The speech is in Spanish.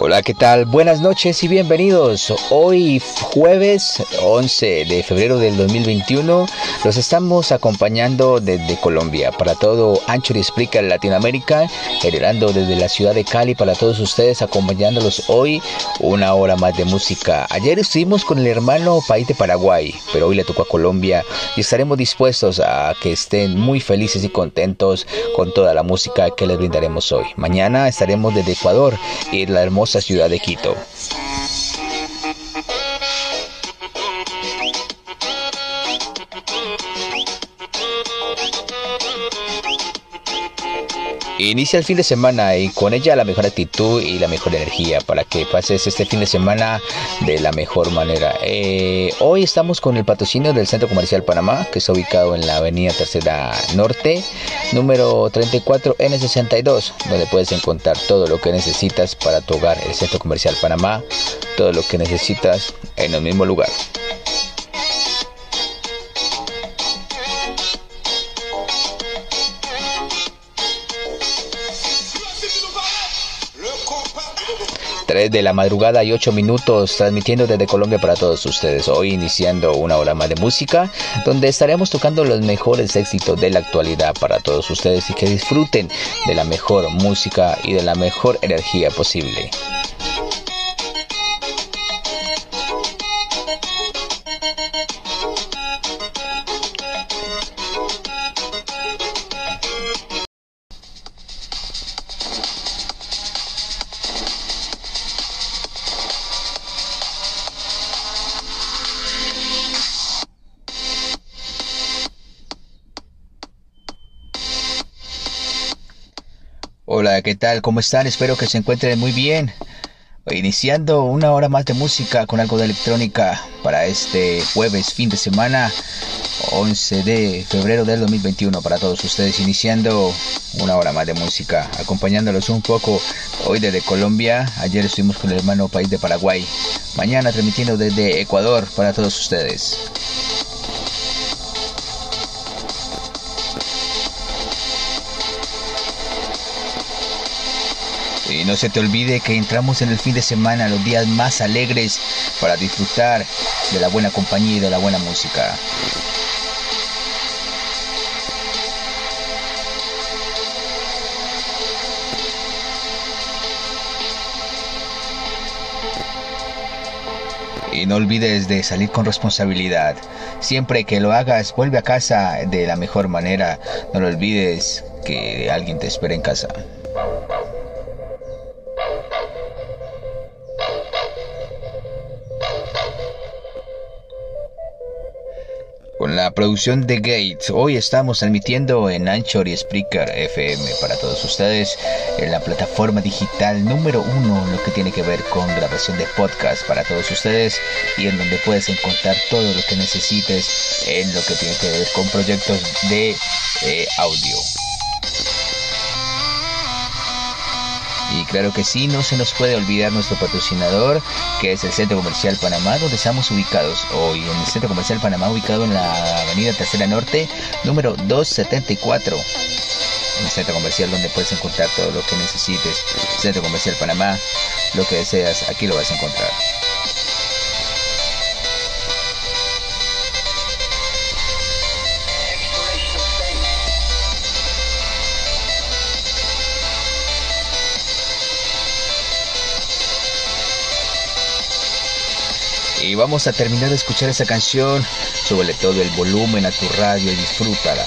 Hola, ¿qué tal? Buenas noches y bienvenidos. Hoy jueves 11 de febrero del 2021 los estamos acompañando desde Colombia para todo Ancho y Explica Latinoamérica, generando desde la ciudad de Cali para todos ustedes acompañándolos hoy una hora más de música. Ayer estuvimos con el hermano país de Paraguay, pero hoy le tocó a Colombia y estaremos dispuestos a que estén muy felices y contentos con toda la música que les brindaremos hoy. Mañana estaremos desde Ecuador y la hermosa ciudad de Quito. Inicia el fin de semana y con ella la mejor actitud y la mejor energía para que pases este fin de semana de la mejor manera. Eh, hoy estamos con el patrocinio del Centro Comercial Panamá, que está ubicado en la Avenida Tercera Norte, número 34 N62, donde puedes encontrar todo lo que necesitas para tu hogar. El Centro Comercial Panamá, todo lo que necesitas en el mismo lugar. 3 de la madrugada y 8 minutos transmitiendo desde Colombia para todos ustedes. Hoy iniciando una hora más de música donde estaremos tocando los mejores éxitos de la actualidad para todos ustedes y que disfruten de la mejor música y de la mejor energía posible. Hola, ¿qué tal? ¿Cómo están? Espero que se encuentren muy bien. Iniciando una hora más de música con algo de electrónica para este jueves, fin de semana, 11 de febrero del 2021 para todos ustedes. Iniciando una hora más de música, acompañándolos un poco hoy desde Colombia. Ayer estuvimos con el hermano país de Paraguay. Mañana transmitiendo desde Ecuador para todos ustedes. Y no se te olvide que entramos en el fin de semana, los días más alegres para disfrutar de la buena compañía y de la buena música. Y no olvides de salir con responsabilidad. Siempre que lo hagas, vuelve a casa de la mejor manera. No lo olvides que alguien te espera en casa. Con la producción de Gates. Hoy estamos transmitiendo en Anchor y Spreaker FM para todos ustedes en la plataforma digital número uno, lo que tiene que ver con grabación de podcast para todos ustedes y en donde puedes encontrar todo lo que necesites en lo que tiene que ver con proyectos de eh, audio. Claro que sí, no se nos puede olvidar nuestro patrocinador, que es el Centro Comercial Panamá, donde estamos ubicados hoy en el Centro Comercial Panamá, ubicado en la Avenida Tercera Norte, número 274. Un centro comercial donde puedes encontrar todo lo que necesites. Centro Comercial Panamá, lo que deseas, aquí lo vas a encontrar. Y vamos a terminar de escuchar esa canción. Súbele todo el volumen a tu radio y disfrútala.